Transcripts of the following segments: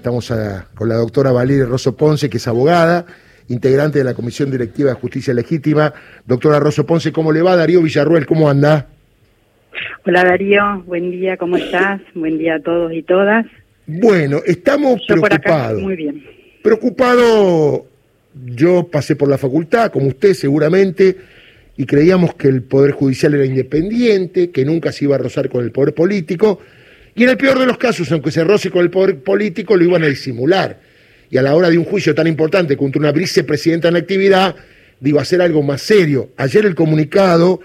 Estamos con la doctora Valeria Rosso Ponce, que es abogada, integrante de la Comisión Directiva de Justicia Legítima. Doctora Rosso Ponce, ¿cómo le va? Darío Villarruel, ¿cómo anda? Hola Darío, buen día, ¿cómo estás? Buen día a todos y todas. Bueno, estamos preocupados. muy bien. Preocupado, yo pasé por la facultad, como usted seguramente, y creíamos que el Poder Judicial era independiente, que nunca se iba a rozar con el Poder Político, y en el peor de los casos, aunque se roce con el Poder Político, lo iban a disimular. Y a la hora de un juicio tan importante contra una vicepresidenta en actividad, digo, hacer algo más serio. Ayer el comunicado,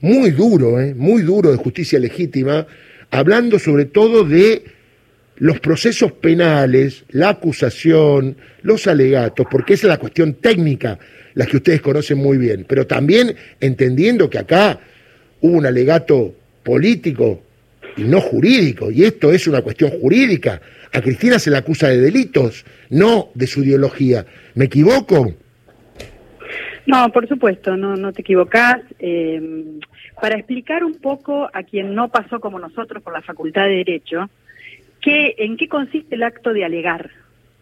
muy duro, ¿eh? muy duro de justicia legítima, hablando sobre todo de los procesos penales, la acusación, los alegatos, porque esa es la cuestión técnica las que ustedes conocen muy bien, pero también entendiendo que acá hubo un alegato político y no jurídico, y esto es una cuestión jurídica. A Cristina se la acusa de delitos, no de su ideología. ¿Me equivoco? No, por supuesto, no, no te equivocás. Eh, para explicar un poco a quien no pasó como nosotros por la Facultad de Derecho, que, en qué consiste el acto de alegar.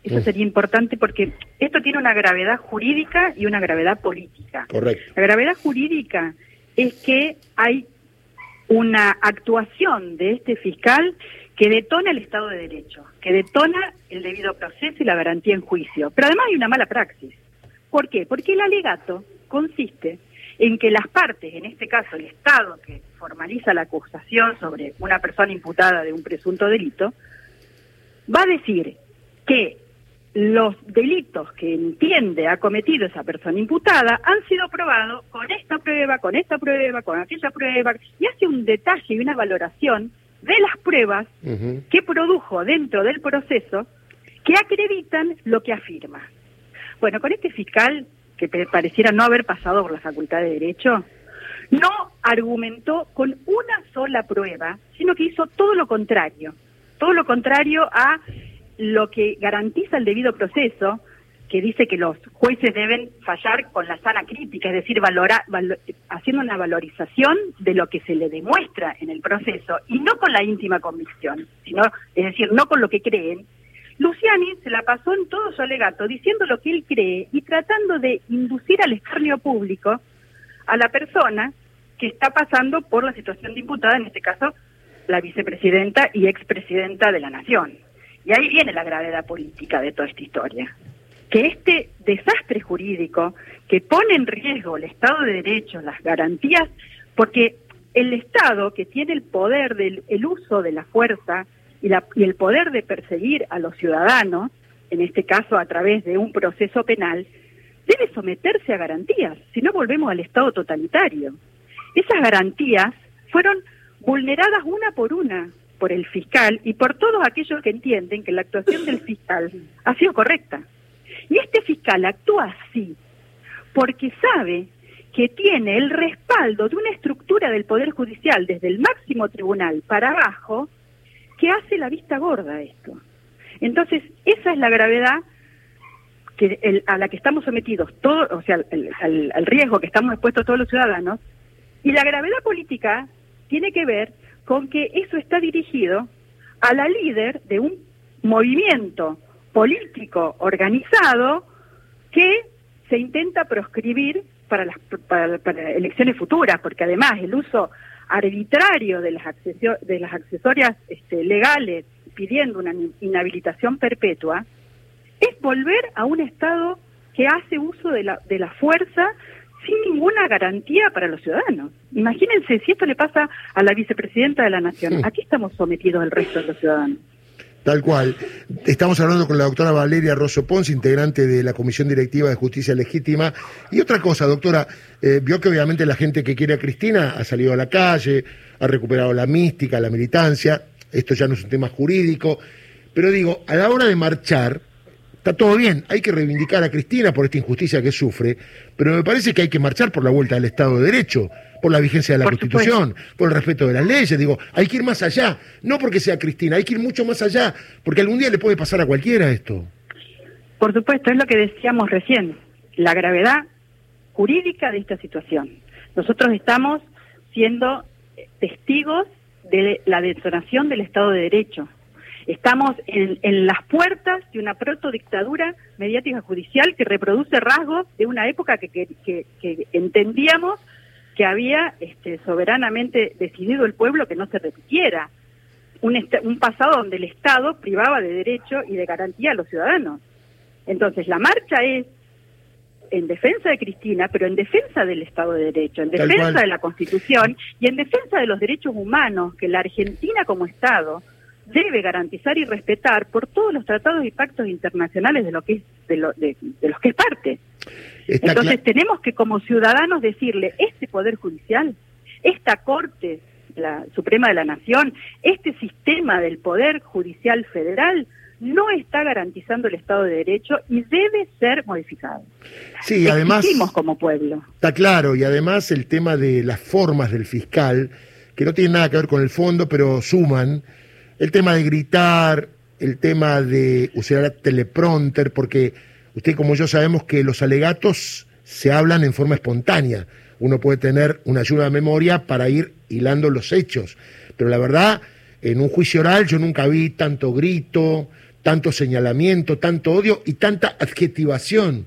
Eso sería importante porque esto tiene una gravedad jurídica y una gravedad política. Correcto. La gravedad jurídica es que hay una actuación de este fiscal que detona el Estado de Derecho, que detona el debido proceso y la garantía en juicio. Pero además hay una mala praxis. ¿Por qué? Porque el alegato consiste en que las partes, en este caso el Estado que formaliza la acusación sobre una persona imputada de un presunto delito, va a decir que los delitos que entiende ha cometido esa persona imputada han sido probados con esta prueba, con esta prueba, con aquella prueba, y hace un detalle y una valoración de las pruebas que produjo dentro del proceso que acreditan lo que afirma. Bueno, con este fiscal, que pareciera no haber pasado por la Facultad de Derecho, no argumentó con una sola prueba, sino que hizo todo lo contrario, todo lo contrario a lo que garantiza el debido proceso, que dice que los jueces deben fallar con la sana crítica, es decir, valora, haciendo una valorización de lo que se le demuestra en el proceso y no con la íntima convicción, sino, es decir, no con lo que creen. Luciani se la pasó en todo su alegato diciendo lo que él cree y tratando de inducir al escarnio público a la persona que está pasando por la situación de imputada, en este caso la vicepresidenta y expresidenta de la Nación. Y ahí viene la gravedad política de toda esta historia. Que este desastre jurídico que pone en riesgo el Estado de Derecho, las garantías, porque el Estado que tiene el poder del el uso de la fuerza y, la, y el poder de perseguir a los ciudadanos, en este caso a través de un proceso penal, debe someterse a garantías, si no volvemos al Estado totalitario. Esas garantías fueron vulneradas una por una por el fiscal y por todos aquellos que entienden que la actuación del fiscal ha sido correcta. Y este fiscal actúa así porque sabe que tiene el respaldo de una estructura del Poder Judicial desde el máximo tribunal para abajo que hace la vista gorda a esto. Entonces, esa es la gravedad que a la que estamos sometidos, todo, o sea, al riesgo que estamos expuestos todos los ciudadanos, y la gravedad política tiene que ver con que eso está dirigido a la líder de un movimiento político organizado que se intenta proscribir para las para, elecciones futuras, porque además el uso arbitrario de las, de las accesorias este, legales pidiendo una inhabilitación perpetua es volver a un Estado que hace uso de la, de la fuerza sin ninguna garantía para los ciudadanos. Imagínense si esto le pasa a la vicepresidenta de la Nación. Aquí estamos sometidos el resto de los ciudadanos. Tal cual. Estamos hablando con la doctora Valeria Rosso Pons, integrante de la Comisión Directiva de Justicia Legítima. Y otra cosa, doctora, eh, vio que obviamente la gente que quiere a Cristina ha salido a la calle, ha recuperado la mística, la militancia. Esto ya no es un tema jurídico. Pero digo, a la hora de marchar, Está todo bien, hay que reivindicar a Cristina por esta injusticia que sufre, pero me parece que hay que marchar por la vuelta del Estado de Derecho, por la vigencia de la Constitución, por el respeto de las leyes. Digo, hay que ir más allá, no porque sea Cristina, hay que ir mucho más allá, porque algún día le puede pasar a cualquiera esto. Por supuesto, es lo que decíamos recién, la gravedad jurídica de esta situación. Nosotros estamos siendo testigos de la detonación del Estado de Derecho Estamos en, en las puertas de una protodictadura mediática judicial que reproduce rasgos de una época que, que, que, entendíamos que había este, soberanamente decidido el pueblo que no se repitiera. Un, un pasado donde el Estado privaba de derecho y de garantía a los ciudadanos. Entonces, la marcha es en defensa de Cristina, pero en defensa del Estado de Derecho, en defensa de la Constitución y en defensa de los derechos humanos que la Argentina como Estado debe garantizar y respetar por todos los tratados y pactos internacionales de lo que es de, los que es parte. Entonces tenemos que como ciudadanos decirle este poder judicial, esta Corte la Suprema de la Nación, este sistema del poder judicial federal no está garantizando el Estado de Derecho y debe ser modificado. Sí, además. como pueblo. Está claro, y además el tema de las formas del fiscal, que no tiene nada que ver con el fondo, pero suman, el tema de gritar, el tema de usar teleprompter, porque usted como yo sabemos que los alegatos se hablan en forma espontánea. Uno puede tener una ayuda de memoria para ir hilando los hechos, pero la verdad, en un juicio oral yo nunca vi tanto grito, tanto señalamiento, tanto odio y tanta adjetivación.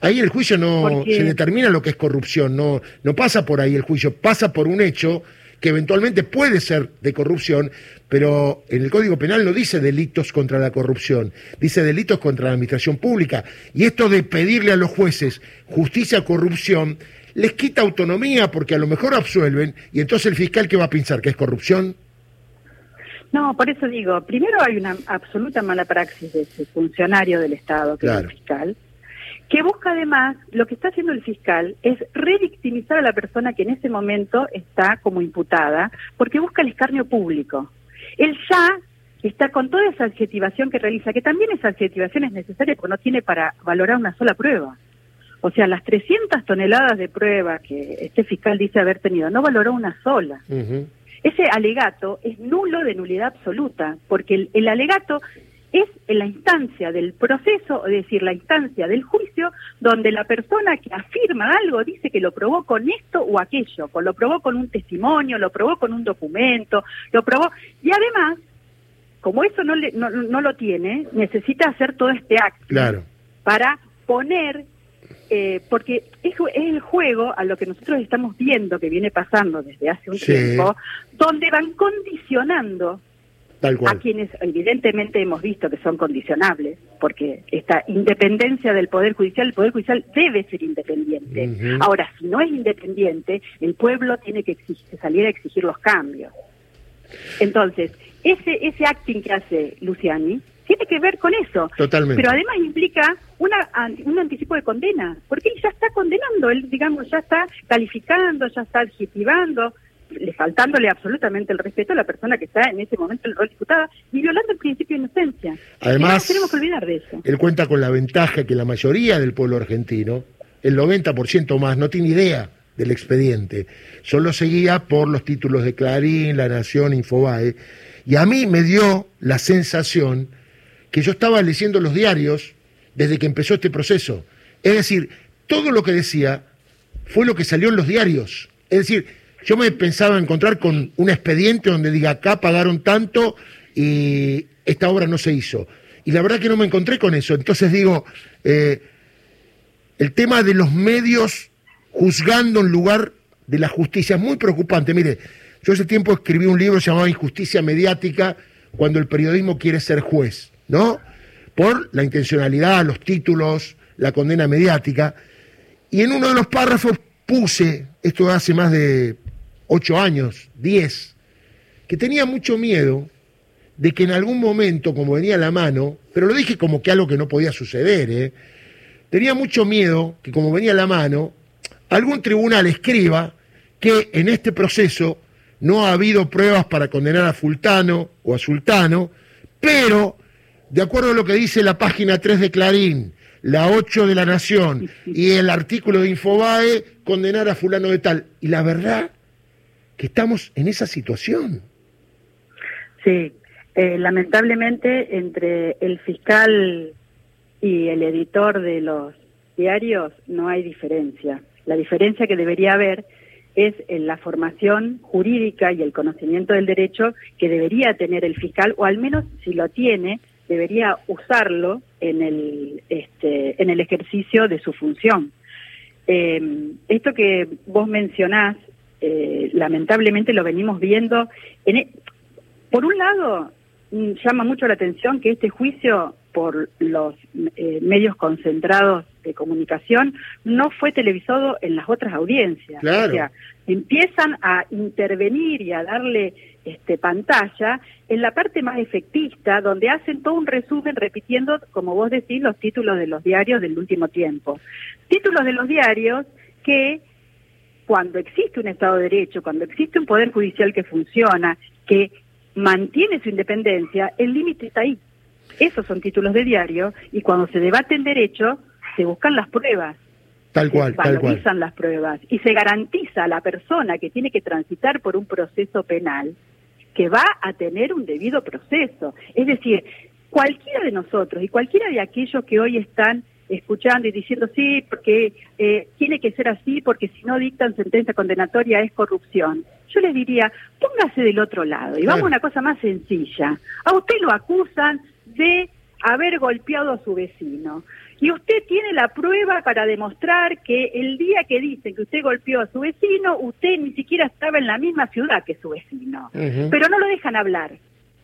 Ahí el juicio no se determina lo que es corrupción, no, no pasa por ahí el juicio, pasa por un hecho que eventualmente puede ser de corrupción, pero en el Código Penal no dice delitos contra la corrupción, dice delitos contra la administración pública. Y esto de pedirle a los jueces justicia corrupción les quita autonomía porque a lo mejor absuelven y entonces el fiscal que va a pensar que es corrupción. No, por eso digo, primero hay una absoluta mala praxis de ese funcionario del Estado, que es el fiscal, que busca además, lo que está haciendo el fiscal es revictimizar a la persona que en ese momento está como imputada, porque busca el escarnio público. Él ya está con toda esa adjetivación que realiza, que también esa adjetivación es necesaria porque no tiene para valorar una sola prueba. O sea, las 300 toneladas de prueba que este fiscal dice haber tenido, no valoró una sola. Ese alegato es nulo de nulidad absoluta, porque el, alegato es en la instancia del proceso, es decir, la instancia del juicio, donde la persona que afirma algo dice que lo probó con esto o aquello, lo probó con un testimonio, lo probó con un documento, lo probó, y además, como eso no, le, no, no lo tiene, necesita hacer todo este acto claro. para poner eh, porque es, el juego a lo que nosotros estamos viendo que viene pasando desde hace un tiempo, donde van condicionando a quienes evidentemente hemos visto que son condicionables, porque esta independencia del Poder Judicial, el Poder Judicial debe ser independiente. Ahora, si no es independiente, el pueblo tiene que salir a exigir los cambios. Entonces, ese, ese acting que hace Luciani tiene que ver con eso. Totalmente. Pero además implica una, un anticipo de condena, porque él ya está condenando, él, digamos, ya está calificando, ya está adjetivando, faltándole absolutamente el respeto a la persona que está en ese momento el rol diputada y violando el principio de inocencia. Además, tenemos que olvidar de eso. Él cuenta con la ventaja que la mayoría del pueblo argentino, el 90% más, no tiene idea del expediente. Solo seguía por los títulos de Clarín, La Nación, Infobae. Y a mí me dio la sensación que yo estaba leyendo los diarios desde que empezó este proceso. Es decir, todo lo que decía fue lo que salió en los diarios. Es decir, yo me pensaba encontrar con un expediente donde diga acá pagaron tanto y esta obra no se hizo. Y la verdad que no me encontré con eso. Entonces digo, eh, el tema de los medios juzgando en lugar de la justicia es muy preocupante. Mire, yo hace tiempo escribí un libro llamado Injusticia Mediática cuando el periodismo quiere ser juez. ¿no? Por la intencionalidad, los títulos, la condena mediática. Y en uno de los párrafos puse, esto hace más de ocho años, diez, que tenía mucho miedo de que en algún momento, como venía a la mano, pero lo dije como que algo que no podía suceder, ¿eh? tenía mucho miedo que como venía a la mano, algún tribunal escriba que en este proceso no ha habido pruebas para condenar a Fultano o a Sultano, pero de acuerdo a lo que dice la página 3 de Clarín, la 8 de La Nación y el artículo de Infobae, condenar a fulano de tal. Y la verdad que estamos en esa situación. Sí, eh, lamentablemente entre el fiscal y el editor de los diarios no hay diferencia. La diferencia que debería haber es la formación jurídica y el conocimiento del derecho que debería tener el fiscal, o al menos si lo tiene, debería usarlo en el, este, en el ejercicio de su función. Eh, esto que vos mencionás, eh, lamentablemente lo venimos viendo. En, e, por un lado, mm, llama mucho la atención que este juicio por los eh, medios concentrados de comunicación no fue televisado en las otras audiencias. Claro. O sea, empiezan a intervenir y a darle este, pantalla en la parte más efectista, donde hacen todo un resumen repitiendo, como vos decís, los títulos de los diarios del último tiempo. Títulos de los diarios que cuando existe un Estado de Derecho, cuando existe un Poder Judicial que funciona, que mantiene su independencia, el límite está ahí. Esos son títulos de diario y cuando se debate el derecho se buscan las pruebas. Tal cual, se tal cual. las pruebas y se garantiza a la persona que tiene que transitar por un proceso penal que va a tener un debido proceso. Es decir, cualquiera de nosotros y cualquiera de aquellos que hoy están escuchando y diciendo sí, porque eh, tiene que ser así, porque si no dictan sentencia condenatoria es corrupción. Yo les diría, póngase del otro lado y vamos a una cosa más sencilla. A usted lo acusan de haber golpeado a su vecino. Y usted tiene la prueba para demostrar que el día que dicen que usted golpeó a su vecino, usted ni siquiera estaba en la misma ciudad que su vecino. Pero no lo dejan hablar.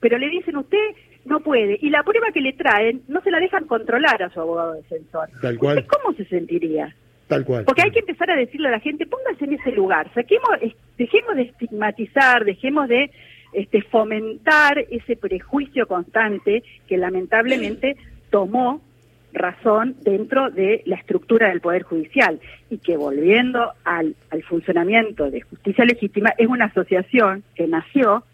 Pero le dicen usted no puede. Y la prueba que le traen no se la dejan controlar a su abogado defensor. Tal cual. ¿Cómo se sentiría? Tal cual. Porque hay que empezar a decirle a la gente, póngase en ese lugar, saquemos, dejemos de estigmatizar, dejemos de este, fomentar ese prejuicio constante que lamentablemente tomó razón dentro de la estructura del Poder Judicial y que volviendo al, al funcionamiento de justicia legítima es una asociación que nació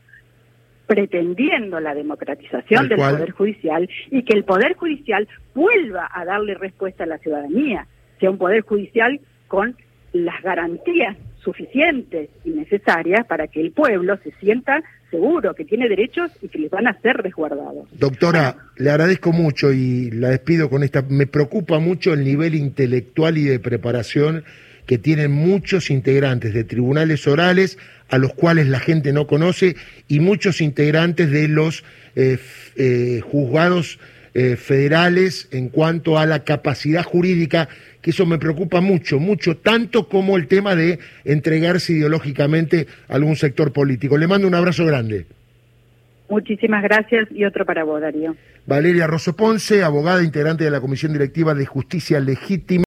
pretendiendo la democratización del Poder Judicial y que el Poder Judicial vuelva a darle respuesta a la ciudadanía, sea un Poder Judicial con las garantías suficientes y necesarias para que el pueblo se sienta seguro que tiene derechos y que les van a ser resguardados. Doctora, le agradezco mucho y la despido con esta. Me preocupa mucho el nivel intelectual y de preparación que tienen muchos integrantes de tribunales orales a los cuales la gente no conoce y muchos integrantes de los eh, eh, juzgados eh, federales en cuanto a la capacidad jurídica, que eso me preocupa mucho, mucho, tanto como el tema de entregarse ideológicamente a algún sector político. Le mando un abrazo grande. Muchísimas gracias y otro para vos, Darío. Valeria Rosso Ponce, abogada integrante de la Comisión Directiva de Justicia Legítima.